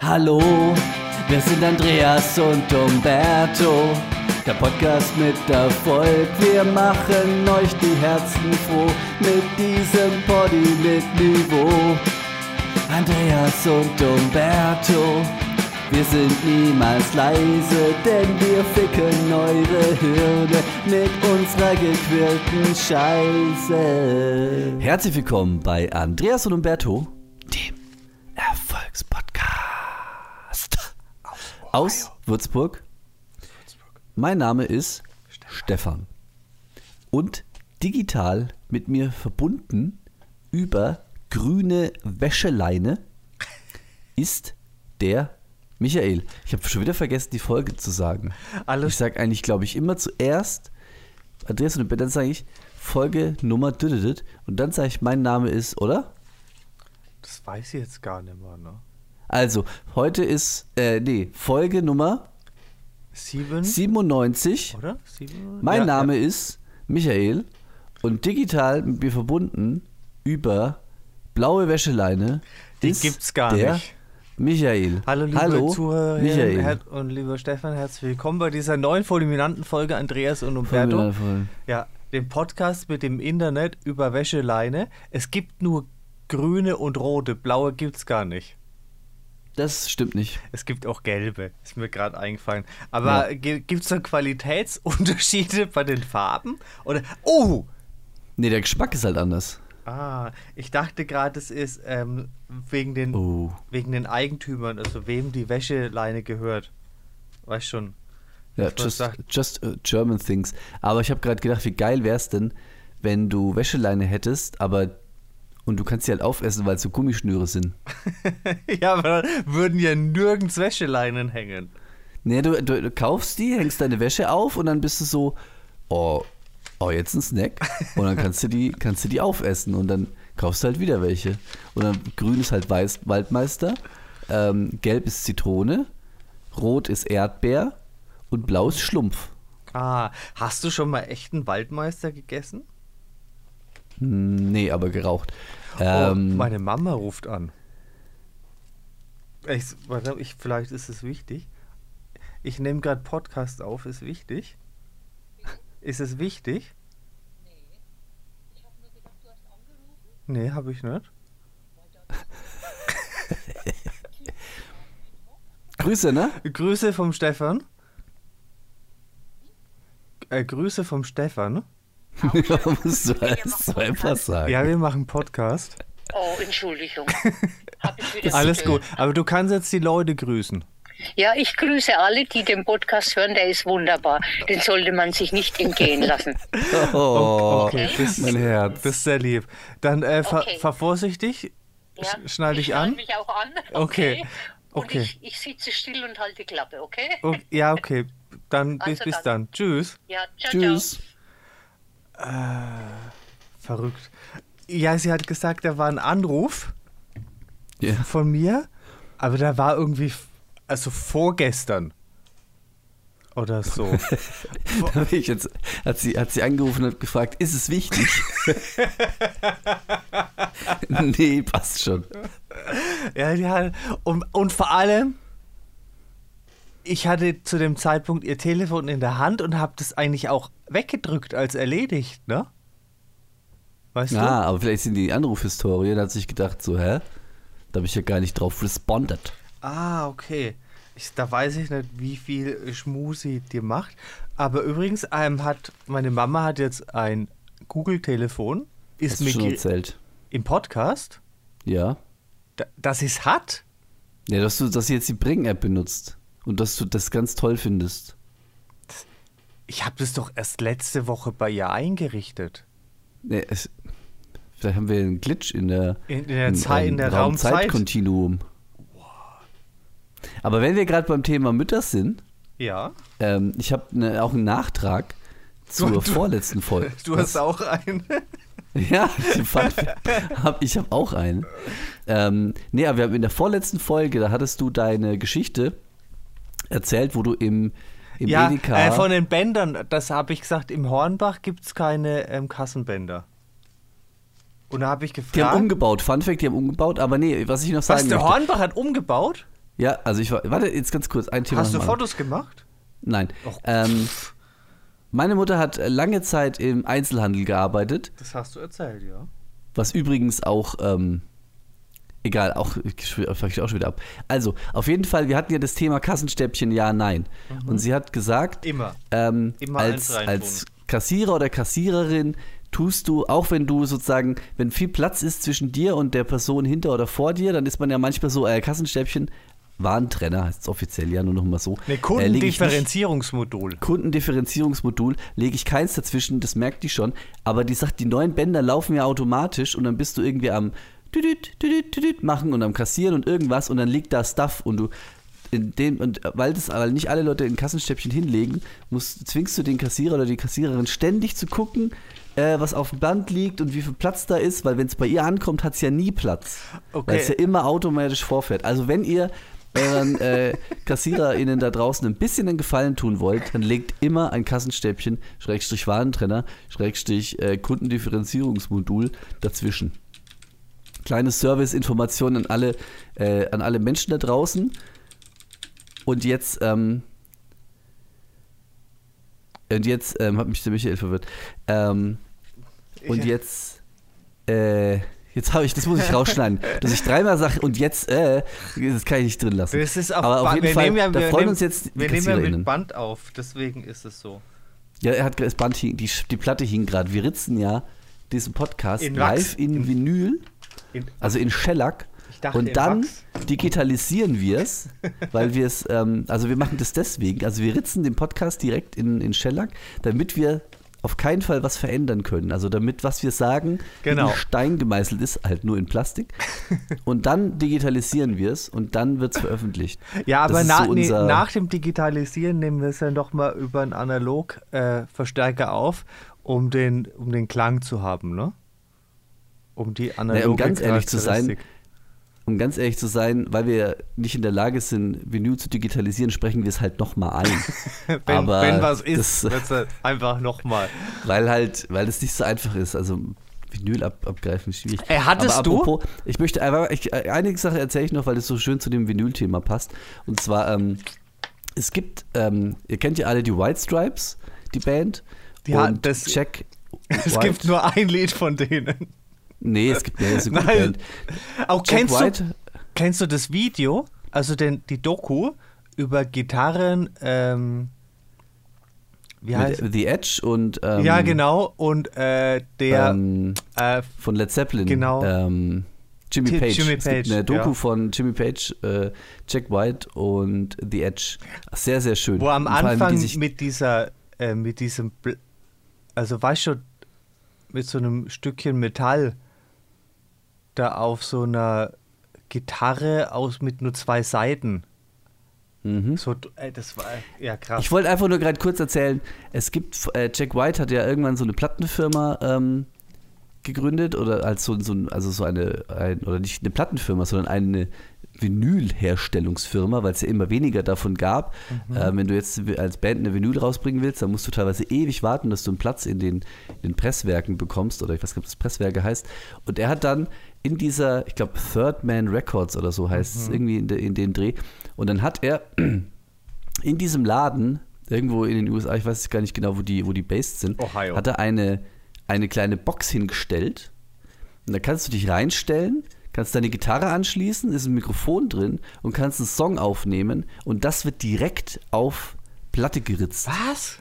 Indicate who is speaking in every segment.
Speaker 1: Hallo, wir sind Andreas und Umberto. Der Podcast mit Erfolg, wir machen euch die Herzen froh mit diesem Poddy mit Niveau. Andreas und Umberto, wir sind niemals leise, denn wir ficken eure Hirne mit unserer gequirlten Scheiße. Herzlich willkommen bei Andreas und Umberto, aus Würzburg. Mein Name ist Stefan und digital mit mir verbunden über grüne Wäscheleine ist der Michael. Ich habe schon wieder vergessen, die Folge zu sagen.
Speaker 2: Alles-
Speaker 1: Ich sage eigentlich, glaube ich, immer zuerst Andreas und dann sage ich Folge Nummer und dann sage ich, mein Name ist, oder?
Speaker 2: Das weiß ich jetzt gar nicht mehr, ne?
Speaker 1: Also, heute ist, äh, nee, Folge Nummer
Speaker 2: Sieben?
Speaker 1: 97.
Speaker 2: Oder? Sieben?
Speaker 1: Mein
Speaker 2: Ja,
Speaker 1: Name
Speaker 2: ja.
Speaker 1: ist Michael und digital mit mir verbunden über blaue Wäscheleine.
Speaker 2: Die
Speaker 1: ist
Speaker 2: gibt's gar nicht.
Speaker 1: Michael.
Speaker 2: Hallo liebe
Speaker 1: Hallo,
Speaker 2: Zuhörer
Speaker 1: Michael.
Speaker 2: Und lieber Stefan, herzlich willkommen bei dieser neuen fulminanten Folge Andreas und Umberto. Ja, dem Podcast mit dem Internet über Wäscheleine. Es gibt nur grüne und rote, blaue gibt's gar nicht.
Speaker 1: Das stimmt nicht.
Speaker 2: Es gibt auch gelbe, ist mir gerade eingefallen. Aber
Speaker 1: Ja.
Speaker 2: gibt es da Qualitätsunterschiede bei den Farben? Oder, oh,
Speaker 1: Nee, der Geschmack ist halt anders.
Speaker 2: Ah, ich dachte gerade, es ist ähm, wegen, den,
Speaker 1: Oh.
Speaker 2: wegen den Eigentümern, also wem die Wäscheleine gehört. Weißt schon.
Speaker 1: Ja, just, just uh, German things. Aber ich habe gerade gedacht, wie geil wär's denn, wenn du Wäscheleine hättest, aber und du kannst sie halt aufessen, weil es so Gummischnüre sind.
Speaker 2: ja, aber dann würden ja nirgends Wäscheleinen hängen.
Speaker 1: Nee, du, du, du kaufst die, hängst deine Wäsche auf und dann bist du so, oh, oh, jetzt ein Snack. Und dann kannst du die, kannst du die aufessen und dann kaufst du halt wieder welche. Und dann grün ist halt Weiß, Waldmeister, ähm, gelb ist Zitrone, rot ist Erdbeer und blau ist Schlumpf.
Speaker 2: Ah, hast du schon mal echten Waldmeister gegessen?
Speaker 1: Hm, Nee, aber geraucht.
Speaker 2: Oh,
Speaker 1: Ähm,
Speaker 2: meine Mama ruft an. Ich, ich, vielleicht ist es wichtig. Ich nehme gerade Podcast auf, ist wichtig. Ist es wichtig?
Speaker 3: Ich habe nur gedacht, du hast angerufen.
Speaker 2: Nee, habe ich nicht.
Speaker 1: Grüße, ne?
Speaker 2: Grüße vom Stefan. Äh, Grüße vom Stefan.
Speaker 1: Ja, musst du alles so einfach sagen.
Speaker 2: Ja, wir machen Podcast.
Speaker 3: Oh, Entschuldigung. Ich
Speaker 2: Alles gut. Aber du kannst jetzt die Leute grüßen.
Speaker 3: Ja, ich grüße alle, die den Podcast hören. Der ist wunderbar. Den sollte man sich nicht entgehen lassen.
Speaker 1: Oh,
Speaker 2: Okay, das,
Speaker 1: mein Herz.
Speaker 2: das ist sehr lieb. Dann äh, ver,
Speaker 3: Okay.
Speaker 2: ver vorsichtig.
Speaker 3: Ja,
Speaker 2: Sch- Schnall dich
Speaker 3: ich
Speaker 2: an.
Speaker 3: mich auch an.
Speaker 2: Okay.
Speaker 3: Und
Speaker 2: Okay.
Speaker 3: Ich, ich sitze still und halte die Klappe, okay?
Speaker 2: Oh, ja, okay. Dann bis,
Speaker 3: Also
Speaker 2: bis
Speaker 3: dann.
Speaker 2: dann. Tschüss.
Speaker 3: Ja, ciao,
Speaker 1: Tschüss.
Speaker 2: Verrückt. Ja, sie hat gesagt, da war ein Anruf
Speaker 1: Ja.
Speaker 2: von mir, aber da war irgendwie, also vorgestern oder so.
Speaker 1: Jetzt, hat, sie, hat sie angerufen und gefragt, ist es wichtig? nee, passt schon.
Speaker 2: Ja, ja. Und, und vor allem, ich hatte zu dem Zeitpunkt ihr Telefon in der Hand und habe das eigentlich auch weggedrückt als erledigt, ne? Weißt
Speaker 1: Ja, aber vielleicht sind die Anrufhistorien, da hat sich gedacht, so, hä? Da habe ich ja gar nicht drauf responded.
Speaker 2: du? Ah, okay. Ich, da weiß ich nicht, wie viel Schmusi dir macht. Aber übrigens, ähm, hat meine Mama hat jetzt ein Google-Telefon. Ist
Speaker 1: du
Speaker 2: mir
Speaker 1: schon erzählt?
Speaker 2: im Podcast,
Speaker 1: Ja.
Speaker 2: da, dass es hat.
Speaker 1: Ja, dass du, dass sie jetzt die Bring-App benutzt und dass du das ganz toll findest.
Speaker 2: Ich habe das doch erst letzte Woche bei ihr eingerichtet.
Speaker 1: Nee, es, vielleicht haben wir einen Glitch in der,
Speaker 2: In, in der, Zeit, in
Speaker 1: ähm,
Speaker 2: der Raumzeit.
Speaker 1: Raumzeitkontinuum. Aber wenn wir gerade beim Thema Mütter sind,
Speaker 2: Ja.
Speaker 1: ähm, ich habe ne, auch einen Nachtrag zur
Speaker 2: du-
Speaker 1: vorletzten Folge.
Speaker 2: Du
Speaker 1: Was?
Speaker 2: hast auch einen.
Speaker 1: Ja, hab, ich habe auch einen. Ähm, nee, aber wir haben in der vorletzten Folge, da hattest du deine Geschichte erzählt, wo du im, im
Speaker 2: ja, äh, von den Bändern, das habe ich gesagt, im Hornbach gibt es keine ähm, Kassenbänder. Und da habe ich
Speaker 1: die haben
Speaker 2: gefragt.
Speaker 1: umgebaut. Fun Fact, die haben umgebaut, aber nee, was ich noch
Speaker 2: was,
Speaker 1: sagen
Speaker 2: der
Speaker 1: möchte.
Speaker 2: Hornbach hat umgebaut?
Speaker 1: Ja, also ich war. Warte, jetzt ganz kurz, ein Thema.
Speaker 2: Hast du. Fotos gemacht?
Speaker 1: Nein.
Speaker 2: Och,
Speaker 1: Ähm, meine Mutter hat lange Zeit im Einzelhandel gearbeitet,
Speaker 2: Das hast du erzählt, ja.
Speaker 1: was übrigens auch, ähm, egal, auch, ich auch schon wieder ab. Also, auf jeden Fall, wir hatten ja das Thema Kassenstäbchen, ja, nein. Und sie hat gesagt,
Speaker 2: Immer.
Speaker 1: ähm,
Speaker 2: Immer
Speaker 1: als, als Kassierer oder Kassiererin tust du, auch wenn du sozusagen, wenn viel Platz ist zwischen dir und der Person hinter oder vor dir, dann ist man ja manchmal so, äh, Kassenstäbchen, Warentrenner heißt es offiziell ja nur noch mal so.
Speaker 2: Ne,
Speaker 1: äh, nicht-
Speaker 2: Kundendifferenzierungsmodul.
Speaker 1: Kundendifferenzierungsmodul lege ich keins dazwischen, das merkt die schon. Aber die sagt, die neuen Bänder laufen ja automatisch und dann bist du irgendwie am düdüt, düdüt, düdüt machen und am Kassieren und irgendwas und dann liegt da Stuff und du in dem und weil das weil nicht alle Leute ein Kassenstäbchen hinlegen, musst, zwingst du den Kassierer oder die Kassiererin ständig zu gucken, äh, was auf dem Band liegt und wie viel Platz da ist, weil wenn es bei ihr ankommt, hat es ja nie Platz.
Speaker 2: Okay.
Speaker 1: Weil es ja immer automatisch vorfährt. Also wenn ihr euren äh, KassiererInnen da draußen ein bisschen einen Gefallen tun wollt, dann legt immer ein Kassenstäbchen, Schrägstrich Warentrenner, Schrägstrich äh, Kundendifferenzierungsmodul dazwischen. Kleine Service-Information an alle, äh, an alle Menschen da draußen. Und jetzt, ähm, und jetzt ähm, hat mich der Michael verwirrt. Ähm, und jetzt, äh, jetzt habe ich, das muss ich rausschneiden, dass ich dreimal sage und jetzt, äh, das kann ich nicht drin lassen.
Speaker 2: Das ist auf
Speaker 1: Aber auf jeden
Speaker 2: wir
Speaker 1: Fall,
Speaker 2: nehmen ja, wir
Speaker 1: freuen
Speaker 2: nehmen,
Speaker 1: uns jetzt
Speaker 2: Wir nehmen ja mit Band auf, deswegen ist es so.
Speaker 1: Ja, er hat das Band hing, die, die Platte hing gerade. Wir ritzen ja diesen Podcast
Speaker 2: In
Speaker 1: live in Vinyl,
Speaker 2: In,
Speaker 1: also in Shellac.
Speaker 2: Ich dachte,
Speaker 1: Und dann digitalisieren wir es, weil wir es, ähm, also wir machen das deswegen, also wir ritzen den Podcast direkt in, in Shellac, damit wir auf keinen Fall was verändern können. Also damit, was wir sagen,
Speaker 2: Genau.
Speaker 1: in Stein gemeißelt ist, halt nur in Plastik. Und dann digitalisieren wir es und dann wird es veröffentlicht.
Speaker 2: Ja, aber na,
Speaker 1: so
Speaker 2: nee, nach dem Digitalisieren nehmen wir es dann doch mal über einen Analog-Verstärker auf, um den, um den Klang zu haben, ne? Um die analoge
Speaker 1: um ganz ehrlich zu sein. Um ganz ehrlich zu sein, weil wir nicht in der Lage sind, Vinyl zu digitalisieren, sprechen wir es halt nochmal ein.
Speaker 2: wenn,
Speaker 1: aber
Speaker 2: wenn was ist,
Speaker 1: das-
Speaker 2: halt einfach nochmal.
Speaker 1: weil halt, weil es nicht so einfach ist. Also Vinyl ab, abgreifen ist schwierig.
Speaker 2: Ey, hattest
Speaker 1: Aber
Speaker 2: du-
Speaker 1: apropos, ich möchte einfach, ich, äh, einige Sachen erzähle ich noch, weil es so schön zu dem Vinyl-Thema passt. Und zwar, ähm, es gibt, ähm, ihr kennt ja alle die White Stripes, die Band.
Speaker 2: Hat-
Speaker 1: und
Speaker 2: das-
Speaker 1: Jack
Speaker 2: Es
Speaker 1: White-
Speaker 2: gibt nur ein Lied von denen.
Speaker 1: Nee, es gibt mehr, es eine gute
Speaker 2: Nein.
Speaker 1: Band.
Speaker 2: Auch
Speaker 1: Jack
Speaker 2: kennst du,
Speaker 1: White,
Speaker 2: kennst du das Video, also den, die Doku über Gitarren, ähm, wie heißt
Speaker 1: The Edge und ähm,
Speaker 2: Ja, genau, und äh, der
Speaker 1: ähm,
Speaker 2: äh,
Speaker 1: von Led Zeppelin.
Speaker 2: Genau.
Speaker 1: Ähm, Jimmy Page.
Speaker 2: Jimmy
Speaker 1: es
Speaker 2: Page,
Speaker 1: gibt eine Doku
Speaker 2: ja.
Speaker 1: von Jimmy Page, äh, Jack White und The Edge. Sehr, sehr schön.
Speaker 2: Wo am Anfang
Speaker 1: die
Speaker 2: mit dieser, äh, mit diesem, Bl- also weißt du, mit so einem Stückchen Metall da auf so einer Gitarre aus mit nur zwei Seiten.
Speaker 1: mhm.
Speaker 2: So, äh, das war ja krass.
Speaker 1: Ich wollte einfach nur gerade kurz erzählen, es gibt, äh, Jack White hat ja irgendwann so eine Plattenfirma ähm, gegründet oder als so, so also so eine, ein, oder nicht eine Plattenfirma, sondern eine Vinylherstellungsfirma, weil es ja immer weniger davon gab. Äh, wenn du jetzt als Band eine Vinyl rausbringen willst, dann musst du teilweise ewig warten, dass du einen Platz in den, in den Presswerken bekommst oder ich weiß nicht, ob das Presswerke heißt. Und er hat dann in dieser, ich glaube, Third Man Records oder so heißt es, irgendwie in, de, in dem Dreh. Und dann hat er in diesem Laden, irgendwo in den USA, ich weiß gar nicht genau, wo die, wo die based sind,
Speaker 2: Ohio.
Speaker 1: hat er eine, eine kleine Box hingestellt. Und da kannst du dich reinstellen, kannst deine Gitarre anschließen, ist ein Mikrofon drin und kannst einen Song aufnehmen und das wird direkt auf Platte geritzt.
Speaker 2: Was?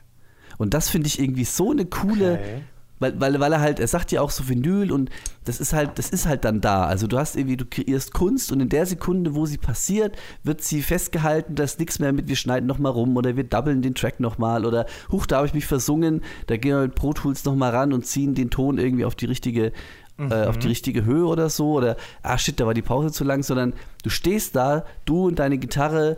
Speaker 1: Und das finde ich irgendwie so eine coole,
Speaker 2: Okay.
Speaker 1: Weil, weil, weil er halt, er sagt ja auch so Vinyl und das ist halt, das ist halt dann da. Also du hast irgendwie, du kreierst Kunst und in der Sekunde, wo sie passiert, wird sie festgehalten, da ist nichts mehr mit, wir schneiden nochmal rum oder wir doublen den Track nochmal oder huch, da habe ich mich versungen, da gehen wir mit Pro Tools nochmal ran und ziehen den Ton irgendwie auf die richtige, äh, auf die richtige Höhe oder so oder ah shit, da war die Pause zu lang, sondern du stehst da, du und deine Gitarre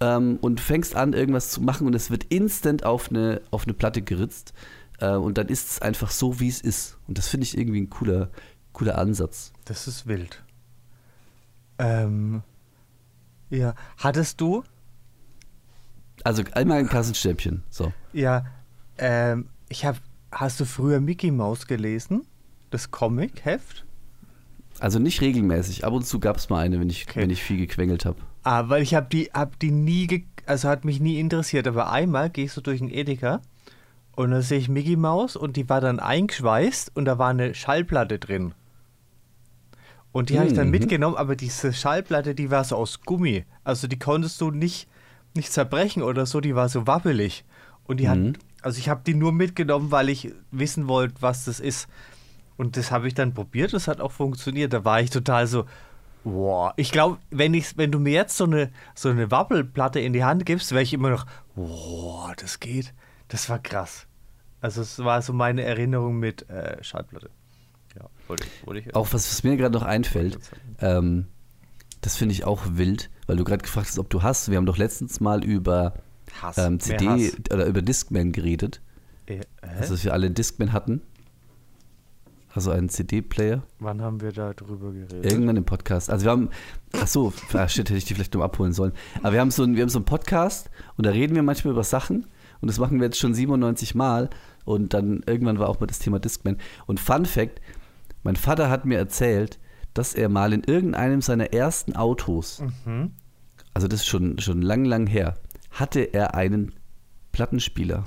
Speaker 1: ähm, und fängst an, irgendwas zu machen und es wird instant auf eine, auf eine Platte geritzt. Äh, und dann ist es einfach so, wie es ist. Und das finde ich irgendwie ein cooler, cooler Ansatz.
Speaker 2: Das ist wild. Ähm, ja, hattest du,
Speaker 1: Also einmal ein Kassenstäbchen. So.
Speaker 2: ja, ähm, ich habe, hast du früher Mickey Mouse gelesen? Das Comic-Heft?
Speaker 1: Also nicht regelmäßig. Ab und zu gab es mal eine, wenn ich,
Speaker 2: Okay.
Speaker 1: wenn ich viel gequengelt habe.
Speaker 2: Ah, weil ich habe die, hab die nie, also hat mich nie interessiert. Aber einmal gehe ich so durch den Edeka und da sehe ich Mickey Maus und die war dann eingeschweißt und da war eine Schallplatte drin. Und die habe ich dann
Speaker 1: Mhm.
Speaker 2: mitgenommen, aber diese Schallplatte, die war so aus Gummi. Also die konntest du nicht, nicht zerbrechen oder so, die war so wabbelig. Und die
Speaker 1: Mhm.
Speaker 2: hat, also ich habe die nur mitgenommen, weil ich wissen wollte, was das ist. Und das habe ich dann probiert, das hat auch funktioniert. Da war ich total so, wow. Ich glaube, wenn, ich, wenn du mir jetzt so eine, so eine Wabbelplatte in die Hand gibst, wäre ich immer noch, wow, das geht. Das war krass. Also es war so meine Erinnerung mit äh, Schallplatte. Ja, wollte ich, wollte ich
Speaker 1: Auch was, was mir gerade noch einfällt, ähm, das finde ich auch wild, weil du gerade gefragt hast, ob du hast. Wir haben doch letztens mal über ähm, CD oder über Discman geredet.
Speaker 2: Äh?
Speaker 1: Also, dass wir alle einen Discman hatten. Also einen CD-Player.
Speaker 2: Wann haben wir da drüber geredet?
Speaker 1: Irgendwann im Podcast. Also wir haben, ach so, ah, shit, hätte ich die vielleicht noch abholen sollen. Aber wir haben so einen, wir haben so einen Podcast und da reden wir manchmal über Sachen und das machen wir jetzt schon 97 Mal und dann irgendwann war auch mal das Thema Discman. Und Fun Fact, mein Vater hat mir erzählt, dass er mal in irgendeinem seiner ersten Autos,
Speaker 2: Mhm.
Speaker 1: also das ist schon, schon lang, lang her, hatte er einen Plattenspieler.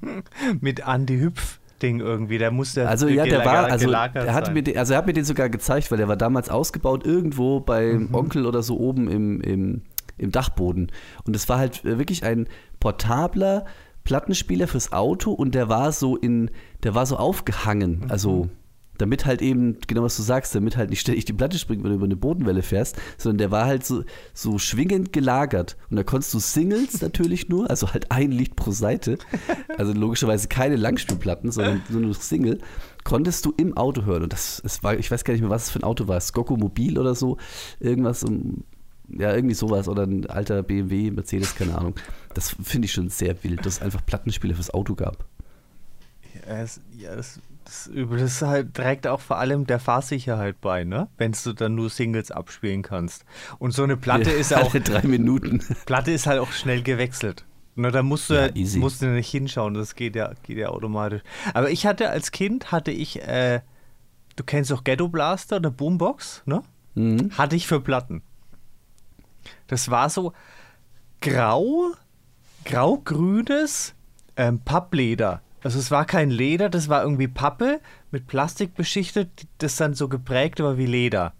Speaker 2: Mit Andy Hüpf Ding irgendwie, der musste
Speaker 1: Also ja, der war, also er hat mir, den, also er hat mir den sogar gezeigt, weil der war damals ausgebaut irgendwo beim
Speaker 2: Mhm.
Speaker 1: Onkel oder so oben im, im, im Dachboden. Und es war halt wirklich ein portabler Plattenspieler fürs Auto und der war so in, der war so aufgehangen,
Speaker 2: Mhm.
Speaker 1: also damit halt eben, genau was du sagst, damit halt nicht ständig die Platte springt, wenn du über eine Bodenwelle fährst, sondern der war halt so, so schwingend gelagert. Und da konntest du Singles natürlich nur, also halt ein Lied pro Seite, also logischerweise keine Langspielplatten, sondern nur noch Single, konntest du im Auto hören. Und das, es war, ich weiß gar nicht mehr, was es für ein Auto war, Skocco Mobil oder so, irgendwas um, ja, irgendwie sowas oder ein alter BMW, Mercedes, keine Ahnung. Das finde ich schon sehr wild, dass es einfach Plattenspieler fürs Auto gab.
Speaker 2: Ja, es, ja das, das, übel. das halt, trägt auch vor allem der Fahrsicherheit bei, ne? Wenn du dann nur Singles abspielen kannst. Und so eine Platte ist ja auch,
Speaker 1: Alle drei Minuten.
Speaker 2: Platte ist halt auch schnell gewechselt. Ne, da musst du
Speaker 1: Ja,
Speaker 2: musst du nicht hinschauen, das geht ja, geht ja automatisch. Aber ich hatte als Kind, hatte ich, äh, du kennst doch Ghetto Blaster oder Boombox, ne?
Speaker 1: Mhm.
Speaker 2: Hatte ich für Platten. Das war so grau, grau-grünes ähm, Pappleder. Also es war kein Leder, das war irgendwie Pappe mit Plastik beschichtet, das dann so geprägt war wie Leder.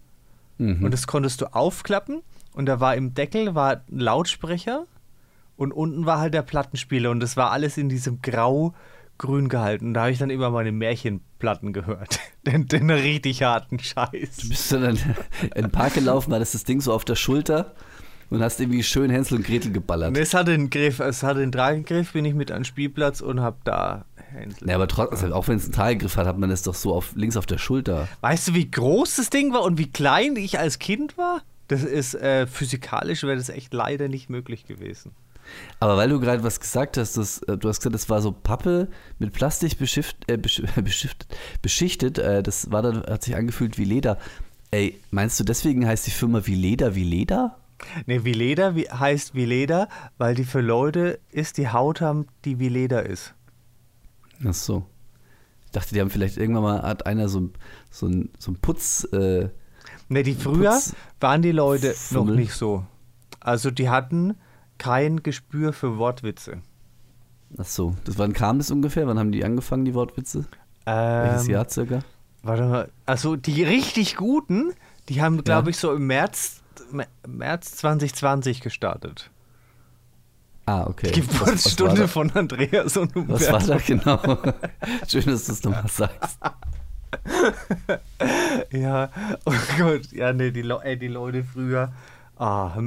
Speaker 1: Mhm.
Speaker 2: Und das konntest du aufklappen und da war im Deckel war ein Lautsprecher und unten war halt der Plattenspieler und das war alles in diesem grau-grün gehalten. Und da habe ich dann immer meine Märchenplatten gehört. den, den richtig harten Scheiß.
Speaker 1: Du bist dann in den Park gelaufen, hattest das Ding so auf der Schulter und hast irgendwie schön Hänsel und Gretel geballert.
Speaker 2: Es hatte einen Griff, es hatte einen Tragegriff, bin ich mit an den Spielplatz und hab da Hänsel.
Speaker 1: Ja, aber trotzdem, also auch wenn es einen Teilgriff hat, hat man es doch so auf, links auf der Schulter.
Speaker 2: Weißt du, wie groß das Ding war und wie klein ich als Kind war? Das ist äh, physikalisch wäre das echt leider nicht möglich gewesen.
Speaker 1: Aber weil du gerade was gesagt hast, das, äh, du hast gesagt, das war so Pappe mit Plastik beschift, äh, besch, beschichtet, äh, das war dann, hat sich angefühlt wie Leder. Ey, meinst du, deswegen heißt die Firma wie Leder wie Leder?
Speaker 2: Ne, wie Leder wie, heißt wie Leder, weil die für Leute ist, die Haut haben, die wie Leder ist.
Speaker 1: Ach so. Ich dachte, die haben vielleicht irgendwann mal, hat einer so, so ein, so ein Putz, äh,
Speaker 2: Ne, die früher
Speaker 1: Putz-
Speaker 2: waren die Leute noch
Speaker 1: Fummel.
Speaker 2: nicht so. Also die hatten kein Gespür für Wortwitze.
Speaker 1: ach so. Das wann kam das ungefähr? Wann haben die angefangen, die Wortwitze? Welches
Speaker 2: Ähm,
Speaker 1: Jahr circa?
Speaker 2: Warte mal, also die richtig guten, die haben, glaube
Speaker 1: Ja.
Speaker 2: ich, so im März, März 2020 gestartet.
Speaker 1: Ah, okay.
Speaker 2: Die Geburtsstunde von Andreas und
Speaker 1: Was war
Speaker 2: Humberto.
Speaker 1: da genau? Schön, dass du es nochmal sagst.
Speaker 2: Ja, oh Gott, ja, nee, die, Le ey, die Leute früher. Ah,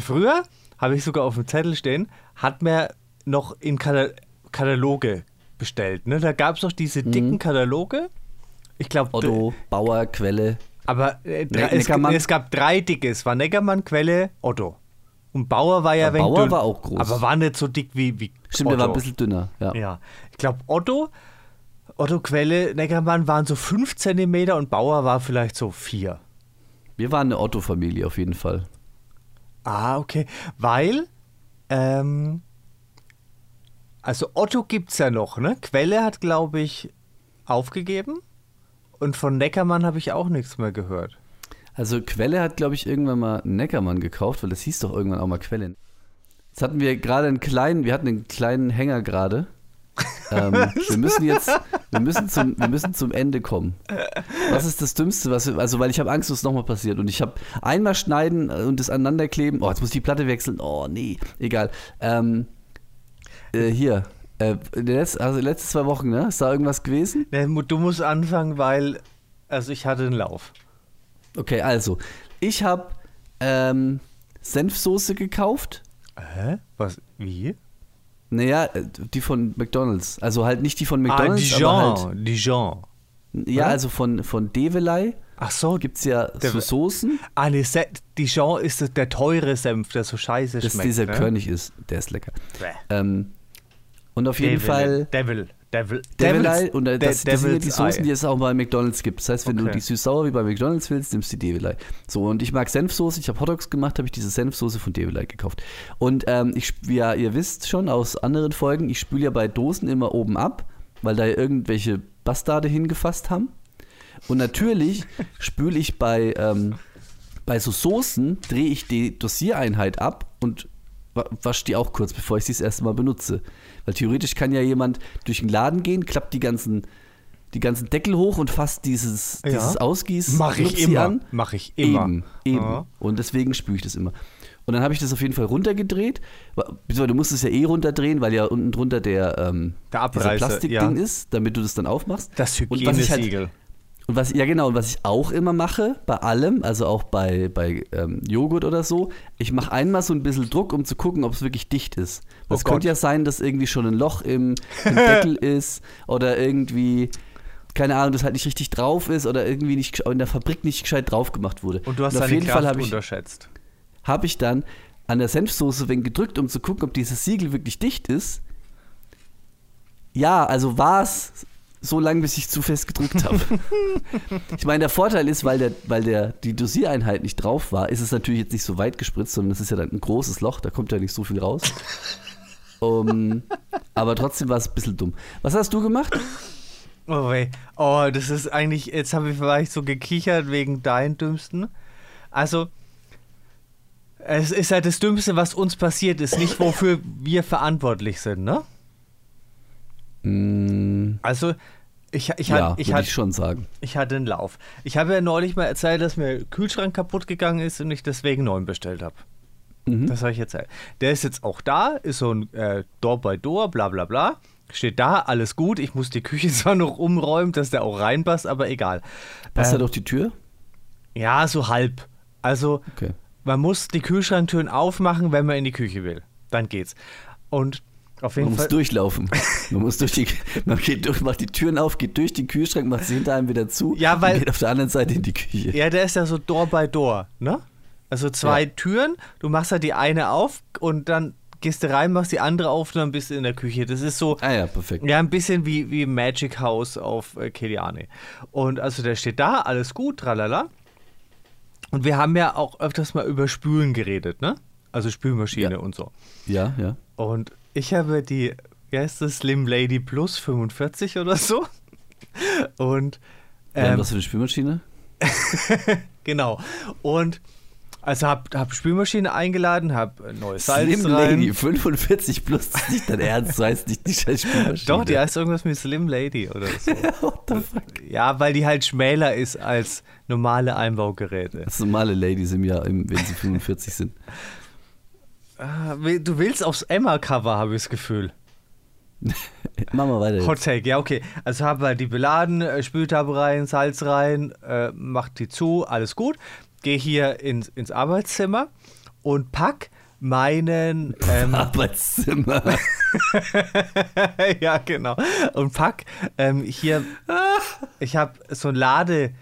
Speaker 2: früher habe ich sogar auf dem Zettel stehen, hat mir noch in Kata Kataloge bestellt. Ne? Da gab es doch diese dicken Kataloge. Ich glaube,
Speaker 1: Mhm. Otto, Bauer, Quelle.
Speaker 2: Aber äh, drei,
Speaker 1: Ne-
Speaker 2: es, es gab drei dicke. Es war Neckermann, Quelle, Otto. Und Bauer war ja
Speaker 1: Aber
Speaker 2: wenig
Speaker 1: Bauer
Speaker 2: dünn,
Speaker 1: war auch groß.
Speaker 2: Aber war nicht so dick wie, wie
Speaker 1: Stimmt,
Speaker 2: Otto.
Speaker 1: der war ein bisschen dünner. Ja.
Speaker 2: Ja, ich glaube Otto, Otto Quelle, Neckermann waren so 5 cm und Bauer war vielleicht so 4.
Speaker 1: Wir waren eine Otto-Familie auf jeden Fall.
Speaker 2: Ah, okay. Weil, ähm, also Otto gibt es ja noch, ne? Quelle hat, glaube ich, aufgegeben. Und von Neckermann habe ich auch nichts mehr gehört.
Speaker 1: Also Quelle hat, glaube ich, irgendwann mal Neckermann gekauft, weil das hieß doch irgendwann auch mal Quelle. Jetzt hatten wir gerade einen kleinen, wir hatten einen kleinen Hänger gerade. ähm, wir müssen jetzt, wir müssen, zum, wir müssen zum Ende kommen. Was ist das Dümmste, was, also weil ich habe Angst, dass es nochmal passiert. Und ich habe einmal schneiden und das aneinanderkleben. Oh, jetzt muss ich die Platte wechseln. Oh, nee, egal. Ähm, äh, hier, äh, letzt, also letzte zwei Wochen, ne? Ist da irgendwas gewesen?
Speaker 2: Du musst anfangen, weil, also ich hatte einen Lauf.
Speaker 1: Okay, also, ich habe ähm, Senfsoße gekauft.
Speaker 2: Hä? Was? Wie?
Speaker 1: Naja, äh, die von McDonalds. Also halt nicht die von
Speaker 2: Ah,
Speaker 1: McDonalds,
Speaker 2: Dijon.
Speaker 1: aber halt.
Speaker 2: Dijon.
Speaker 1: Ja,
Speaker 2: oder?
Speaker 1: also von, von Develei
Speaker 2: Ach so,
Speaker 1: gibt es ja
Speaker 2: Der-
Speaker 1: so Soßen,
Speaker 2: Ah, nee, Dijon ist der teure Senf, der so scheiße
Speaker 1: dass
Speaker 2: schmeckt.
Speaker 1: dieser
Speaker 2: ne?
Speaker 1: König ist. Der ist lecker.
Speaker 2: Bäh.
Speaker 1: Ähm, und auf jeden
Speaker 2: Devil,
Speaker 1: Fall
Speaker 2: Devil. Devil.
Speaker 1: Devilei
Speaker 2: Devil's-
Speaker 1: und äh, das, das sind ja die Soßen,
Speaker 2: Eye.
Speaker 1: die es auch bei McDonalds gibt. Das heißt, wenn du
Speaker 2: Okay.
Speaker 1: die süß-sauer wie bei McDonalds willst, nimmst du die Devilei. So, und ich mag Senfsoße. Ich habe Hotdogs gemacht, habe ich diese Senfsoße von Devilei gekauft. Und ähm, ich, ja, ihr wisst schon aus anderen Folgen, ich spüle ja bei Dosen immer oben ab, weil da ja irgendwelche Bastarde hingefasst haben. Und natürlich spüle ich bei, ähm, bei so Soßen, drehe ich die Dosiereinheit ab und wasche die auch kurz, bevor ich sie das erste Mal benutze. Weil theoretisch kann ja jemand durch den Laden gehen, klappt die ganzen, die ganzen Deckel hoch und fasst dieses,
Speaker 2: Ja.
Speaker 1: dieses Ausgieß
Speaker 2: Mach ich immer.
Speaker 1: an.
Speaker 2: Mach ich immer.
Speaker 1: Eben, eben.
Speaker 2: Ja.
Speaker 1: Und deswegen spüle ich das immer. Und dann habe ich das auf jeden Fall runtergedreht. Du musst es ja eh runterdrehen, weil ja unten drunter der, ähm,
Speaker 2: Der Abreißer,
Speaker 1: Plastikding
Speaker 2: ja.
Speaker 1: ist, damit du das dann aufmachst.
Speaker 2: Das
Speaker 1: Und was ich halt-
Speaker 2: Hygienesiegel.
Speaker 1: Und was, ja genau, und was ich auch immer mache, bei allem, also auch bei, bei ähm, Joghurt oder so, ich mache einmal so ein bisschen Druck, um zu gucken, ob es wirklich dicht ist.
Speaker 2: Oh
Speaker 1: Es
Speaker 2: Gott.
Speaker 1: könnte ja sein, dass irgendwie schon ein Loch im, im Deckel ist oder irgendwie, keine Ahnung, das halt nicht richtig drauf ist oder irgendwie nicht in der Fabrik nicht gescheit drauf gemacht wurde.
Speaker 2: Und du hast
Speaker 1: auf
Speaker 2: deine
Speaker 1: jeden
Speaker 2: Kraft
Speaker 1: Fall habe ich,
Speaker 2: unterschätzt.
Speaker 1: hab ich dann an der Senfsoße wenn gedrückt, um zu gucken, ob dieses Siegel wirklich dicht ist. Ja, also war es so lange, bis ich zu fest gedrückt habe. ich meine, der Vorteil ist, weil, der, weil der, die Dosiereinheit nicht drauf war, ist es natürlich jetzt nicht so weit gespritzt, sondern es ist ja dann ein großes Loch, da kommt ja nicht so viel raus. um, aber trotzdem war es ein bisschen dumm. Was hast du gemacht?
Speaker 2: Oh, weh. oh, das ist eigentlich, jetzt habe ich vielleicht so gekichert wegen deinen Dümmsten. Also, es ist halt das Dümmste, was uns passiert ist, nicht wofür wir verantwortlich sind, ne?
Speaker 1: Mm,
Speaker 2: Also, ich, ich,
Speaker 1: ja,
Speaker 2: ich,
Speaker 1: würde
Speaker 2: hat,
Speaker 1: ich schon sagen.
Speaker 2: ich hatte einen Lauf. Ich habe ja neulich mal erzählt, dass mir der Kühlschrank kaputt gegangen ist und ich deswegen neuen bestellt habe.
Speaker 1: Mhm.
Speaker 2: Das habe ich erzählt. Der ist jetzt auch da, ist so ein äh, Door by Door, bla bla bla. Steht da, alles gut. Ich muss die Küche zwar noch umräumen, dass der auch reinpasst, aber egal.
Speaker 1: Passt
Speaker 2: Äh,
Speaker 1: da durch die Tür?
Speaker 2: Ja, so halb. Also,
Speaker 1: Okay.
Speaker 2: man muss die Kühlschranktüren aufmachen, wenn man in die Küche will. Dann geht's. Und auf jeden
Speaker 1: Man muss
Speaker 2: Fall.
Speaker 1: durchlaufen. Man muss durch die, man geht durch, macht die Türen auf, geht durch den Kühlschrank, macht sie hinter einem wieder zu
Speaker 2: Ja, weil-
Speaker 1: und geht auf der anderen Seite in die Küche.
Speaker 2: Ja, der ist ja so Door by Door, ne? Also zwei
Speaker 1: Ja.
Speaker 2: Türen, du machst halt die eine auf und dann gehst du rein, machst die andere auf und dann bist du in der Küche. Das ist so,
Speaker 1: Ah ja, perfekt.
Speaker 2: ja, ein bisschen wie, wie Magic House auf äh, Kiliane. Und also der steht da, alles gut, tralala. Und wir haben ja auch öfters mal über Spülen geredet, ne? Also Spülmaschine
Speaker 1: Ja.
Speaker 2: und so.
Speaker 1: Ja, ja.
Speaker 2: Und ich habe die, wie heißt das, Slim Lady Plus 45 oder so. Und
Speaker 1: Ähm, was für eine Spülmaschine?
Speaker 2: genau. Und also hab, hab Spülmaschine eingeladen, hab neues Salz
Speaker 1: Slim
Speaker 2: rein.
Speaker 1: Lady, 45 plus, das ist nicht dein Ernst, du heißt nicht die scheiß Spülmaschine.
Speaker 2: Doch, die heißt irgendwas mit Slim Lady oder so.
Speaker 1: What the fuck?
Speaker 2: ja, weil die halt schmäler ist als normale Einbaugeräte.
Speaker 1: Das normale Ladies im Jahr, wenn sie 45 sind.
Speaker 2: Ah, Du willst aufs Emma-Cover, habe ich das Gefühl.
Speaker 1: Machen wir weiter.
Speaker 2: Hot. Take, ja, okay. Also habe halt die beladen, äh, Spültab rein, Salz rein, äh, macht die zu, alles gut. Gehe hier ins, ins Arbeitszimmer und pack meinen. Ähm,
Speaker 1: Arbeitszimmer.
Speaker 2: ja, genau. Und pack ähm, hier. Ich habe so ein Lade,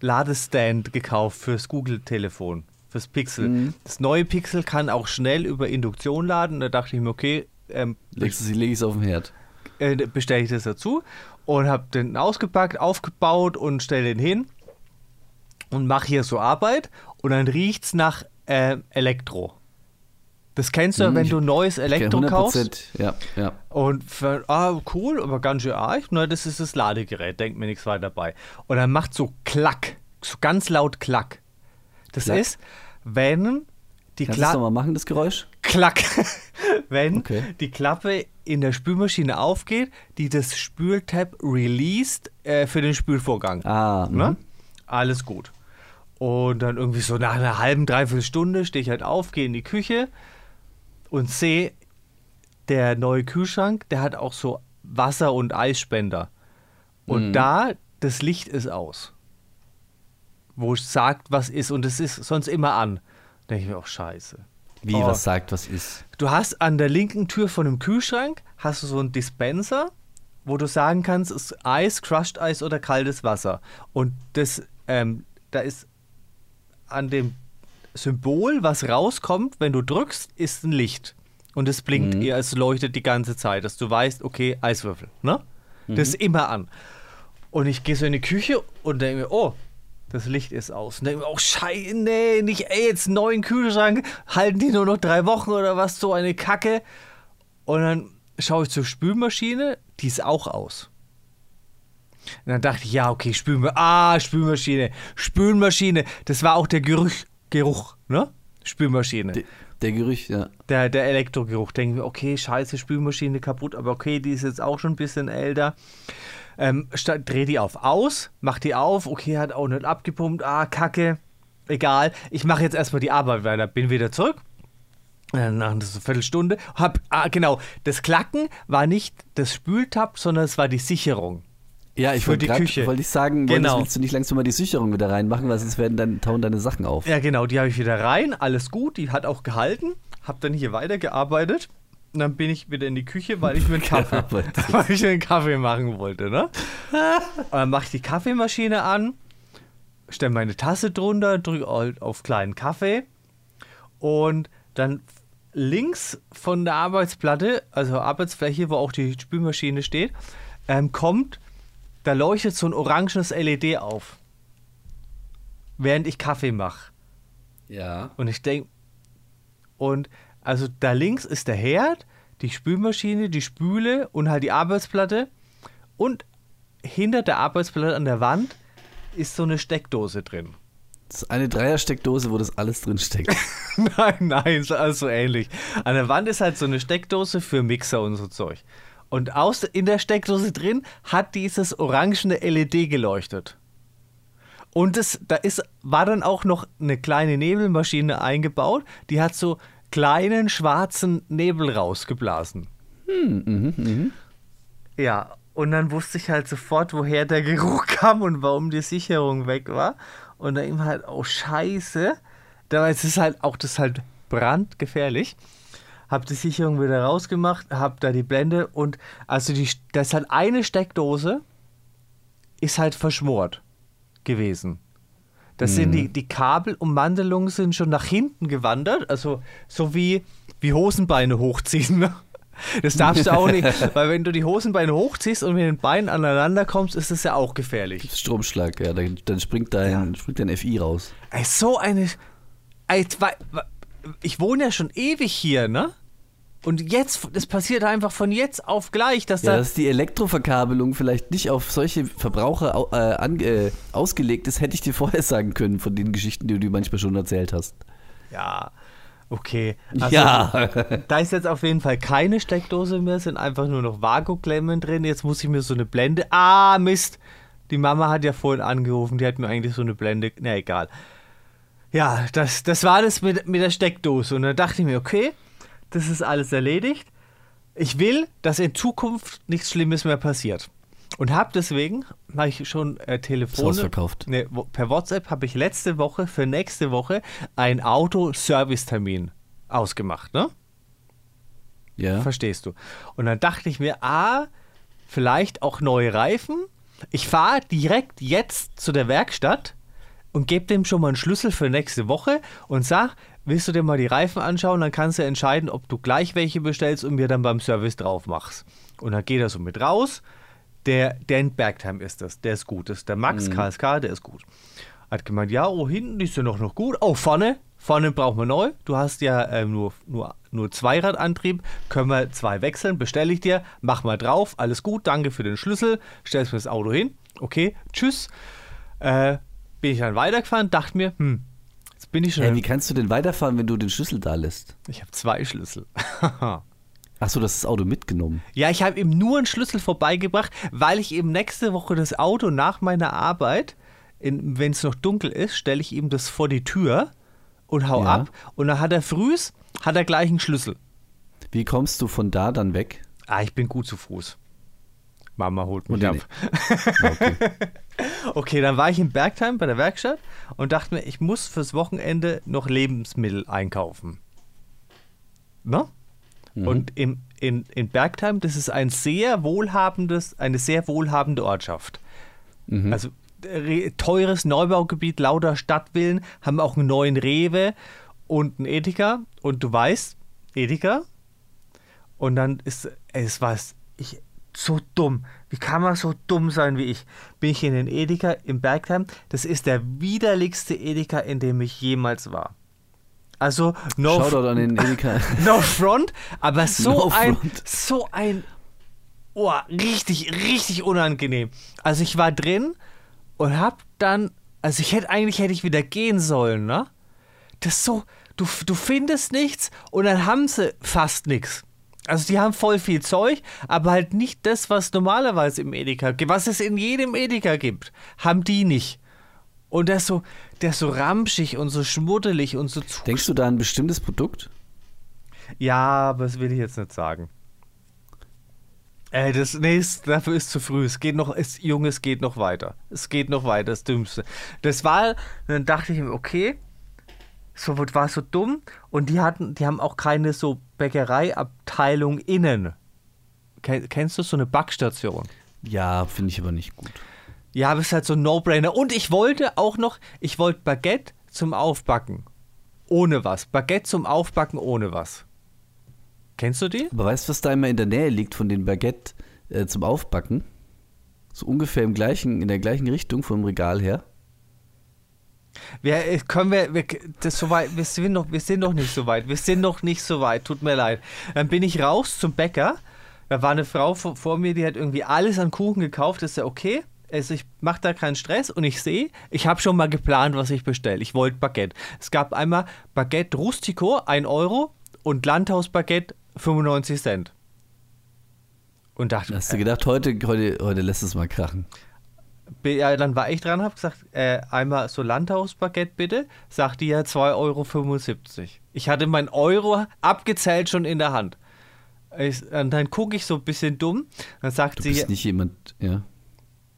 Speaker 2: Ladestand gekauft fürs Google-Telefon, fürs Pixel. Das neue Pixel kann auch schnell über Induktion laden. Da dachte ich mir, okay, ähm,
Speaker 1: Legst du sie, leg ich es auf den Herd.
Speaker 2: äh, bestelle ich das dazu und habe den ausgepackt, aufgebaut und stelle den hin und mache hier so Arbeit und dann riecht's nach äh, Elektro. Das kennst du, ja,
Speaker 1: Hm,
Speaker 2: wenn du neues Elektro kaufst
Speaker 1: 100%, Ja, ja.
Speaker 2: und für, ah, cool, aber ganz schön arg. Na, das ist das Ladegerät, denkt mir nichts weiter dabei. Und dann macht so Klack, so ganz laut Klack. Das
Speaker 1: Klack.
Speaker 2: ist, wenn die
Speaker 1: Kannst du das
Speaker 2: Klappe.
Speaker 1: nochmal machen, das Geräusch?
Speaker 2: Klack. wenn
Speaker 1: Okay.
Speaker 2: die Klappe in der Spülmaschine aufgeht, die das Spültab released äh, für den Spülvorgang.
Speaker 1: Ah,
Speaker 2: Ne?
Speaker 1: mhm.
Speaker 2: Alles gut. Und dann irgendwie so nach einer halben, dreiviertel Stunde stehe ich halt auf, gehe in die Küche und sehe, der neue Kühlschrank, der hat auch so Wasser- und Eisspender. Und
Speaker 1: Mhm.
Speaker 2: da, das Licht ist aus. Wo es sagt, was ist. Und es ist sonst immer an. Da denke ich mir auch, scheiße.
Speaker 1: Wie,
Speaker 2: Oh.
Speaker 1: was sagt, was ist?
Speaker 2: Du hast an der linken Tür von dem Kühlschrank hast du so einen Dispenser, wo du sagen kannst, ist Eis, Crushed Eis oder kaltes Wasser. Und das, ähm, da ist an dem Symbol, was rauskommt, wenn du drückst, ist ein Licht. Und es blinkt,
Speaker 1: Mhm.
Speaker 2: es leuchtet die ganze Zeit, dass du weißt, okay, Eiswürfel. Ne? Das ist immer an. Und ich gehe so in die Küche und denke mir, oh, das Licht ist aus. Und denke mir, oh Scheiße, nee, nicht, ey, jetzt einen neuen Kühlschrank, halten die nur noch drei Wochen oder was, so eine Kacke. Und dann schaue ich zur Spülmaschine, die ist auch aus. Und dann dachte ich, ja, okay, Spülmaschine, ah, Spülmaschine, Spülmaschine, das war auch der Geruch, Geruch, ne? Spülmaschine.
Speaker 1: De, der Gerücht, ja.
Speaker 2: Der, der Elektrogeruch. Denke ich mir, okay, scheiße, Spülmaschine kaputt, aber okay, die ist jetzt auch schon ein bisschen älter. Ähm, dreh die auf aus, mach die auf, okay, hat auch nicht abgepumpt, ah, kacke, egal. Ich mache jetzt erstmal die Arbeit weiter, bin wieder zurück. Äh, Nach einer Viertelstunde. Hab, ah, genau, das Klacken war nicht das Spültab, sondern es war die Sicherung.
Speaker 1: Ja, ich wollte
Speaker 2: die
Speaker 1: grad-
Speaker 2: Küche.
Speaker 1: wollte ich sagen,
Speaker 2: Genau.
Speaker 1: willst du nicht langsam mal die Sicherung wieder reinmachen, weil sonst werden dann tauen deine Sachen auf.
Speaker 2: Ja, genau, die habe ich wieder rein, alles gut, die hat auch gehalten, habe dann hier weitergearbeitet und dann bin ich wieder in die Küche, weil ich mir einen Kaffee, weil ich mir einen Kaffee machen wollte, ne? Und dann mache ich die Kaffeemaschine an, stelle meine Tasse drunter, drücke auf kleinen Kaffee und dann links von der Arbeitsplatte, also Arbeitsfläche, wo auch die Spülmaschine steht, ähm, kommt, da leuchtet so ein orangenes LED auf, während ich Kaffee mache.
Speaker 1: Ja.
Speaker 2: Und ich denke, und also da links ist der Herd, die Spülmaschine, die Spüle und halt die Arbeitsplatte. Und hinter der Arbeitsplatte an der Wand ist so eine Steckdose drin.
Speaker 1: Das ist eine Dreiersteckdose, wo das alles drin steckt.
Speaker 2: nein, nein, so, also so ähnlich. An der Wand ist halt so eine Steckdose für Mixer und so Zeug. Und aus, in der Steckdose drin hat dieses orangene LED geleuchtet. Und es, da ist, war dann auch noch eine kleine Nebelmaschine eingebaut, die hat so kleinen schwarzen Nebel rausgeblasen. Ja, und dann wusste ich halt sofort, woher der Geruch kam und warum die Sicherung weg war. Und dann eben halt, oh Scheiße. Da ist es halt auch das halt brandgefährlich. Hab die Sicherung wieder rausgemacht, hab da die Blende und also die, das ist halt eine Steckdose, ist halt verschmort gewesen. Das sind die, die Kabelummandelungen sind schon nach hinten gewandert, also so wie, wie Hosenbeine hochziehen. Ne? Das darfst du auch nicht, weil wenn du die Hosenbeine hochziehst und mit den Beinen aneinander kommst, ist das ja auch gefährlich.
Speaker 1: Stromschlag, ja, dann, dann springt, dein, springt dein FI raus.
Speaker 2: Ey, so eine. Ey, ich wohne ja schon ewig hier, ne? Und jetzt, das passiert einfach von jetzt auf gleich, dass
Speaker 1: Ja,
Speaker 2: da.
Speaker 1: dass die Elektroverkabelung vielleicht nicht auf solche Verbraucher au- äh, an, äh, ausgelegt ist, hätte ich dir vorher sagen können von den Geschichten, die du manchmal schon erzählt hast.
Speaker 2: Ja, okay. Also,
Speaker 1: ja.
Speaker 2: Da ist jetzt auf jeden Fall keine Steckdose mehr, sind einfach nur noch Vakuumklemmen drin. Jetzt muss ich mir so eine Blende. Ah, Mist! Die Mama hat ja vorhin angerufen, die hat mir eigentlich so eine Blende. Na egal. Ja, das, das war das mit, mit der Steckdose. Und dann dachte ich mir, okay, das ist alles erledigt. Ich will, dass in Zukunft nichts Schlimmes mehr passiert. Und habe deswegen, habe ich schon äh, Telefone. wo- per WhatsApp habe ich letzte Woche für nächste Woche einen Auto-Service-Termin ausgemacht, ne?
Speaker 1: ja.
Speaker 2: Verstehst du? Und dann dachte ich mir, ah, vielleicht auch neue Reifen. Ich fahre direkt jetzt zu der Werkstatt und gebe dem schon mal einen Schlüssel für nächste Woche und sag, willst du dir mal die Reifen anschauen, dann kannst du entscheiden, ob du gleich welche bestellst und mir dann beim Service drauf machst. Und dann geht er so mit raus. Der, in Bergheim ist das, der ist gut. Das ist der Max KSK, der ist gut. Hat gemeint, ja, oh, hinten ist ja noch, noch gut. Oh, vorne, vorne brauchen wir neu. Du hast ja ähm, nur, nur, nur Zweiradantrieb. Können wir zwei wechseln, bestelle ich dir. Mach mal drauf, alles gut, danke für den Schlüssel. Stellst mir das Auto hin. Okay, tschüss. Äh, bin ich dann weitergefahren, dachte mir, hm, Jetzt bin ich schon.
Speaker 1: Hey, wie kannst du denn weiterfahren, wenn du den Schlüssel da lässt?
Speaker 2: ich habe zwei Schlüssel.
Speaker 1: Achso, das ist das Auto mitgenommen.
Speaker 2: Ja, ich habe ihm nur einen Schlüssel vorbeigebracht, weil ich eben nächste Woche das Auto nach meiner Arbeit, wenn es noch dunkel ist, stelle ich ihm das vor die Tür und hau
Speaker 1: Ja.
Speaker 2: ab. Und dann hat er frühs, hat er gleich einen Schlüssel.
Speaker 1: Wie kommst du von da dann weg?
Speaker 2: Ah, ich bin gut zu Fuß. Mama holt mich ab.
Speaker 1: Okay.
Speaker 2: Okay, dann war ich in Bergheim bei der Werkstatt und dachte mir, ich muss fürs Wochenende noch Lebensmittel einkaufen. Ne? Und im, in, in Bergheim, das ist ein sehr wohlhabendes, eine sehr wohlhabende Ortschaft. Also re- teures Neubaugebiet, lauter Stadtvillen, haben auch einen neuen Rewe und einen Edeka. Und du weißt, Edeka. Und dann ist es was, ich so dumm. Wie kann man so dumm sein wie ich? Bin ich in den Edeka im Bergheim? Das ist der widerlichste Edeka, in dem ich jemals war. Also no,
Speaker 1: Shoutout an den Edeka.
Speaker 2: no front, aber so
Speaker 1: No
Speaker 2: ein,
Speaker 1: front.
Speaker 2: so ein, oh, richtig, richtig unangenehm. Also ich war drin und hab dann, also ich hätte eigentlich hätte ich wieder gehen sollen, ne? Das ist so, du, du findest nichts und dann haben sie fast nichts. Also die haben voll viel Zeug, aber halt nicht das, was normalerweise im Edeka gibt, was es in jedem Edeka gibt, haben die nicht. Und der ist so, der ist so ramschig und so schmuddelig und so zu
Speaker 1: Denkst du da ein bestimmtes Produkt?
Speaker 2: ja, aber das will ich jetzt nicht sagen. Äh, das, es, dafür ist zu früh. Es geht noch, es, Junge, es geht noch weiter. Es geht noch weiter, das Dümmste. Das war, dann dachte ich mir, okay, so war so dumm. Und die hatten, die haben auch keine so Bäckereiabteilung innen. Ken, kennst du so eine Backstation?
Speaker 1: Ja, finde ich aber nicht gut.
Speaker 2: Ja, aber es ist halt so ein No-Brainer. Und ich wollte auch noch, ich wollte Baguette zum Aufbacken. Ohne was. Baguette zum Aufbacken ohne was. Kennst du die?
Speaker 1: Aber weißt du, was da immer in der Nähe liegt von den Baguette äh, zum Aufbacken? So ungefähr im gleichen, in der gleichen Richtung vom Regal her.
Speaker 2: Wir, äh, können wir, wir, das so weit, wir sind, noch, wir sind noch nicht so weit. Wir sind noch nicht so weit, tut mir leid. Dann bin ich raus zum Bäcker. Da war eine Frau vor, vor mir, die hat irgendwie alles an Kuchen gekauft. Das ist ja okay. Also ich mache da keinen Stress und ich sehe, ich habe schon mal geplant, was ich bestelle. Ich wollte Baguette. Es gab einmal Baguette Rustico, 1 Euro und Landhaus Baguette 95 Cent. Und dachte,
Speaker 1: Hast du gedacht, heute, heute, heute lässt es mal krachen.
Speaker 2: Ja, dann war ich dran, hab gesagt, äh, einmal so Landhausbaguette bitte. Sagt die ja 2,75 Euro. Ich hatte mein Euro abgezählt schon in der Hand. Ich, und dann gucke ich so ein bisschen dumm. Dann sagt
Speaker 1: Du
Speaker 2: sie,
Speaker 1: bist nicht jemand, ja.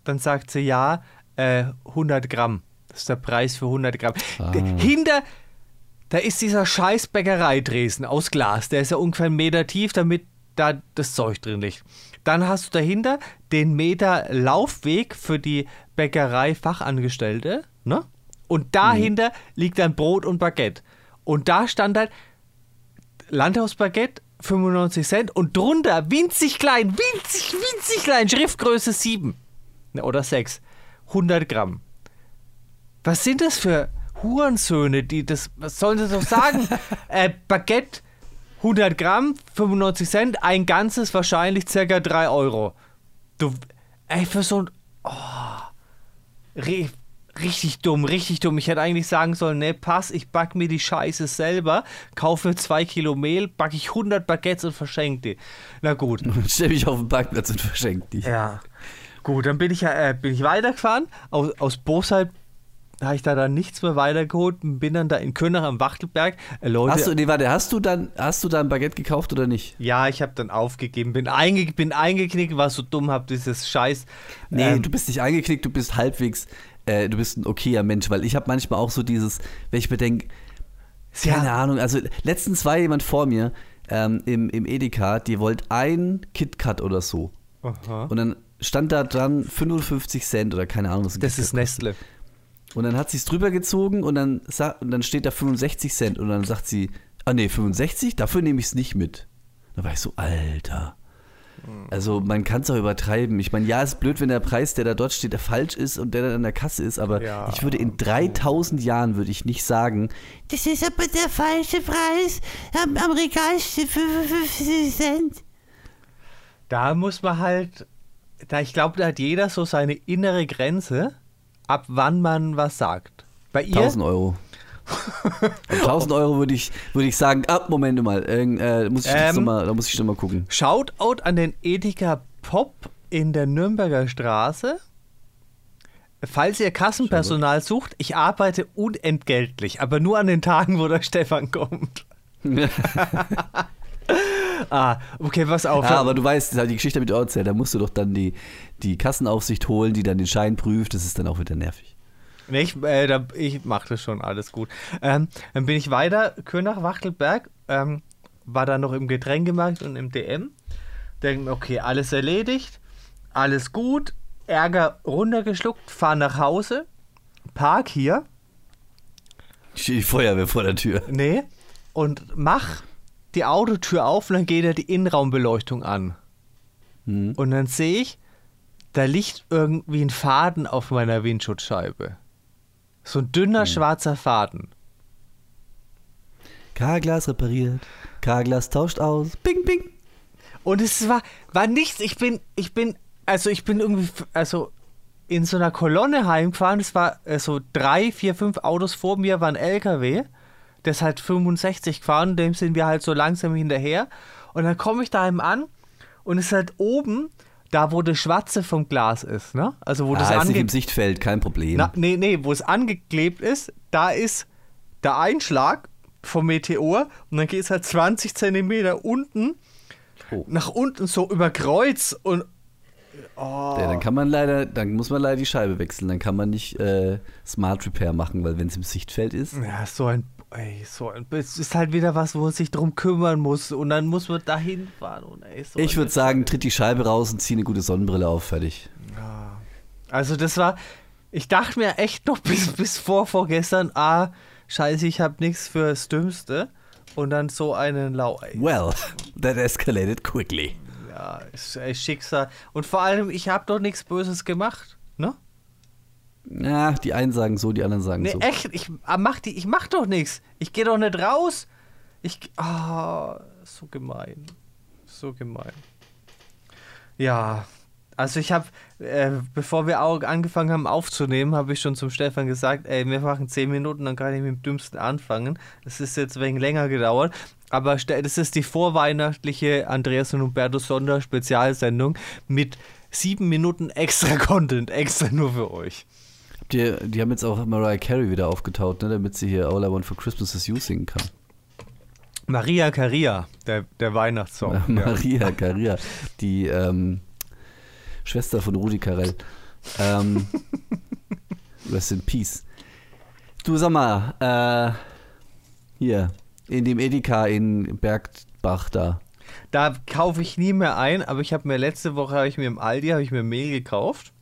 Speaker 2: dann sagt sie ja, äh, 100 Gramm. Das ist der Preis für 100 Gramm.
Speaker 1: Ah.
Speaker 2: Hinter, da ist dieser scheiß Bäckereidresen aus Glas. Der ist ja ungefähr einen Meter tief, damit da das Zeug drin liegt. Dann hast du dahinter den Meter Laufweg für die Bäckerei-Fachangestellte. Ne? Und dahinter liegt dann Brot und Baguette. Und da stand halt Landhausbaguette 95 Cent und drunter winzig klein, winzig, winzig klein, Schriftgröße 7 Ne, oder 6, 100 Gramm. Was sind das für Hurensöhne, die das, was sollen sie doch sagen? äh, Baguette 100 Gramm, 95 Cent, ein ganzes wahrscheinlich circa 3 Euro. Du, ey, für so ein, oh, ri- richtig dumm, richtig dumm. Ich hätte eigentlich sagen sollen, ne, pass, ich back mir die Scheiße selber, kaufe 2 Kilo Mehl, backe ich 100 Baguettes und verschenke die. Na gut.
Speaker 1: Stell mich auf den Parkplatz und verschenk dich.
Speaker 2: Ja. Gut, dann bin ich ja äh, bin ich weitergefahren. Aus, aus Bosheit habe ich da dann nichts mehr weitergeholt und bin dann da in Könach am Wachtelberg. Äh, Leute,
Speaker 1: Hast du, nee, warte, hast du dann, hast du dann Baguette gekauft oder nicht?
Speaker 2: ja, ich habe dann aufgegeben, bin, einge bin eingeknickt, war so dumm, habe dieses Scheiß.
Speaker 1: Nee,
Speaker 2: ähm,
Speaker 1: du bist nicht eingeknickt, du bist halbwegs, äh, du bist ein okayer Mensch, weil ich habe manchmal auch so dieses, wenn ich mir denke,
Speaker 2: Ja.
Speaker 1: keine Ahnung, also letztens war jemand vor mir ähm, im, im Edeka, die wollte ein KitKat oder so.
Speaker 2: Aha.
Speaker 1: Und dann stand da dran 55 Cent oder keine Ahnung, was
Speaker 2: Das ist Nestle.
Speaker 1: Und dann hat sie es drüber gezogen und dann, und dann steht da 65 Cent und dann sagt sie, ah nee, 65, dafür nehme ich es nicht mit. Da war ich so, Alter. Also man kann es auch übertreiben. Ich meine, ja, ist blöd, wenn der Preis, der da dort steht, der falsch ist und der dann an der Kasse ist, aber
Speaker 2: Ja.
Speaker 1: ich würde in 3000 Jahren würde ich nicht sagen, das ist aber der falsche Preis. Am, am Regal steht 55 Cent.
Speaker 2: Da muss man halt, da ich glaube, da hat jeder so seine innere Grenze, ab wann man was sagt. Bei ihr
Speaker 1: 1000 Euro. 1000 Euro würde ich, würde ich sagen, ah, Moment mal, äh, muss ich
Speaker 2: Ähm,
Speaker 1: noch mal, da muss ich noch mal gucken.
Speaker 2: Shoutout an den Edeka Pop in der Nürnberger Straße. Falls ihr Kassenpersonal sucht, ich arbeite unentgeltlich, aber nur an den Tagen, wo der Stefan kommt. Ah, okay, pass auf.
Speaker 1: Ja, aber du weißt, die Geschichte mit erzählt, da musst du doch dann die, die Kassenaufsicht holen, die dann den Schein prüft, das ist dann auch wieder nervig.
Speaker 2: Nee, ich, äh, da, ich mache das schon, alles gut. Ähm, dann bin ich weiter, Könach, Wachtelberg, ähm, war dann noch im Getränkemarkt und im DM. Denke mir, okay, alles erledigt, alles gut, Ärger runtergeschluckt, fahr nach Hause, park hier,
Speaker 1: Steht die Feuerwehr vor der Tür.
Speaker 2: nee, und mach die Autotür auf und dann geht er die Innenraumbeleuchtung an.
Speaker 1: Hm.
Speaker 2: Und dann sehe ich, da liegt irgendwie ein Faden auf meiner Windschutzscheibe. So ein dünner schwarzer Faden.
Speaker 1: K-Glas repariert, K-Glas tauscht aus, bing, bing.
Speaker 2: Und es war, war nichts. Ich bin, ich bin, also ich bin irgendwie, also in so einer Kolonne heimgefahren. Es war so drei, vier, fünf Autos vor mir war ein LKW. Der ist halt 65 gefahren, dem sind wir halt so langsam hinterher. Und dann komme ich da eben an und es ist halt oben, da wo das Schwarze vom Glas ist, ne? Also wo das
Speaker 1: Ah, ist nicht im Sichtfeld, kein Problem.
Speaker 2: Na, nee, nee, wo es angeklebt ist, da ist der Einschlag vom Meteor und dann geht es halt 20 Zentimeter unten,
Speaker 1: Oh.
Speaker 2: nach unten so über Kreuz und
Speaker 1: Ja, dann kann man leider, dann muss man leider die Scheibe wechseln. Dann kann man nicht äh, Smart Repair machen, weil wenn es im Sichtfeld ist.
Speaker 2: ja, so ein, ey, so ein, es ist halt wieder was, wo man sich drum kümmern muss und dann muss man dahin fahren und ey, so
Speaker 1: Ich würde sagen, tritt die Scheibe raus und zieh eine gute Sonnenbrille auf, fertig.
Speaker 2: Also das war, ich dachte mir echt noch bis, bis vor vorgestern, ah, scheiße, ich habe nichts fürs Dümmste und dann so einen Lau. Ey,
Speaker 1: Well, that escalated quickly.
Speaker 2: Ja, ist ey, Schicksal. Und vor allem, ich habe doch nichts Böses gemacht, ne?
Speaker 1: Ja, die einen sagen so, die anderen sagen
Speaker 2: Nee,
Speaker 1: so.
Speaker 2: echt, ich ah, mach die, ich mach doch nichts. Ich gehe doch nicht raus. Ich, ah, so gemein. So gemein. Ja, also ich habe, äh, bevor wir auch angefangen haben aufzunehmen, habe ich schon zum Stefan gesagt, ey, wir machen 10 Minuten, dann kann ich mit dem Dümmsten anfangen. Das ist jetzt wenig länger gedauert, aber das ist die vorweihnachtliche Andreas und Humberto Sonder-Spezialsendung mit sieben Minuten extra Content, extra nur für euch.
Speaker 1: Habt ihr, die haben jetzt auch Mariah Carey wieder aufgetaut, ne, damit sie hier All I Want for Christmas is You singen kann.
Speaker 2: Maria Caria, der, der Weihnachtssong. ja.
Speaker 1: Maria Caria, die ähm, Schwester von Rudi Carell. Ähm, rest in Peace. Du sag mal, äh, hier, in dem Edeka in Bergbach da.
Speaker 2: Da kaufe ich nie mehr ein, aber ich habe mir letzte Woche habe ich mir im Aldi habe ich mir Mehl gekauft.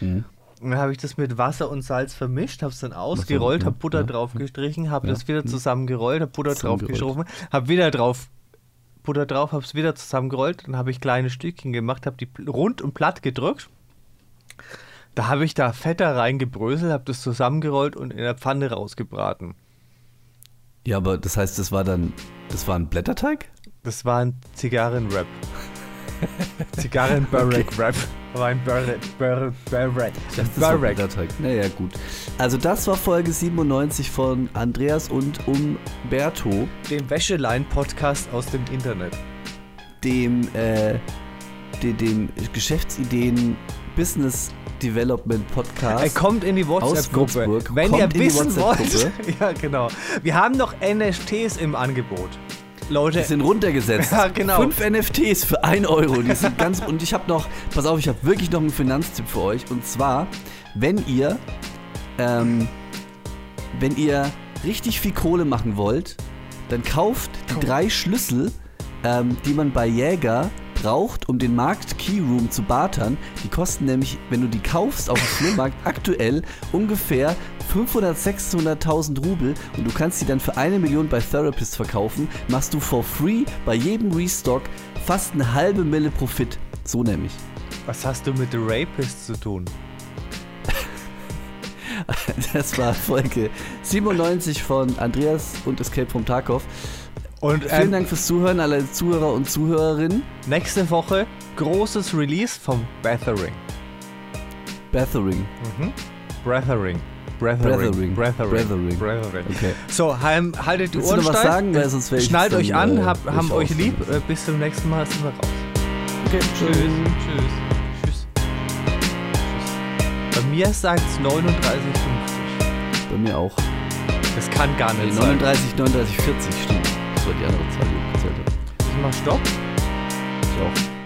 Speaker 1: Mhm.
Speaker 2: Und dann habe ich das mit Wasser und Salz vermischt, habe es dann ausgerollt, habe Butter
Speaker 1: ja.
Speaker 2: drauf gestrichen, habe
Speaker 1: Ja.
Speaker 2: das wieder zusammengerollt, habe Butter drauf geschoben, habe wieder drauf Butter drauf, habe es wieder zusammengerollt, dann habe ich kleine Stückchen gemacht, habe die rund und platt gedrückt. Da habe ich da Fett da reingebröselt, habe das zusammengerollt und in der Pfanne rausgebraten.
Speaker 1: Ja, aber das heißt, das war dann, das war ein Blätterteig?
Speaker 2: Das war ein Zigarrenrap. Zigarren-Barrack-Rap. War ein.
Speaker 1: Das war
Speaker 2: Barrack.
Speaker 1: Blätterteig. Naja, gut. Also das war Folge 97 von Andreas und Umberto,
Speaker 2: Dem Wäschelein-Podcast aus dem Internet.
Speaker 1: dem, äh, dem, dem Geschäftsideen Business Development Podcast.
Speaker 2: Er kommt in die WhatsApp-Gruppe. Wenn
Speaker 1: Kommt
Speaker 2: ihr wissen wollt. Ja, genau. Wir haben noch NFTs im Angebot. Leute,
Speaker 1: Die sind runtergesetzt.
Speaker 2: Ja, genau.
Speaker 1: Fünf NFTs für 1 Euro. Die sind ganz. Und ich habe noch, pass auf, ich habe wirklich noch einen Finanztipp für euch. Und zwar, wenn ihr, ähm, wenn ihr richtig viel Kohle machen wollt, dann kauft die drei Schlüssel, ähm, die man bei Jäger braucht, um den Markt Keyroom zu bartern. Die kosten nämlich, wenn du die kaufst auf dem Flohmarkt, aktuell ungefähr 500, 600.000 Rubel und du kannst die dann für eine Million bei Therapist verkaufen, machst du for free bei jedem Restock fast eine halbe Mille Profit. So nämlich.
Speaker 2: was hast du mit The Rapist zu tun?
Speaker 1: Das war Folge 97 von Andreas und Escape vom Tarkov.
Speaker 2: Und
Speaker 1: Vielen
Speaker 2: ähm,
Speaker 1: Dank fürs Zuhören, alle Zuhörer und Zuhörerinnen.
Speaker 2: nächste Woche großes Release vom Bathering.
Speaker 1: Bathering.
Speaker 2: Bathering. Brethering.
Speaker 1: Brethering.
Speaker 2: Brethering.
Speaker 1: Brethering. Okay.
Speaker 2: So, heim, haltet die
Speaker 1: Willst du
Speaker 2: Ohren
Speaker 1: noch was
Speaker 2: steif.
Speaker 1: sagen? Weil sonst ich
Speaker 2: Schnallt euch an,
Speaker 1: äh,
Speaker 2: hab, haben euch lieb. Äh, bis zum nächsten Mal sind wir raus.
Speaker 1: Okay,
Speaker 2: Tschüss. Tschüss. Tschüss. Bei mir sagt es 39,50.
Speaker 1: Bei mir auch.
Speaker 2: Das kann gar
Speaker 1: Nee,
Speaker 2: nicht sein.
Speaker 1: 39, 39, 40, stimmt. Das war die andere Zahl, die ich gezählt habe.
Speaker 2: Ich mach Stopp.
Speaker 1: Ich auch.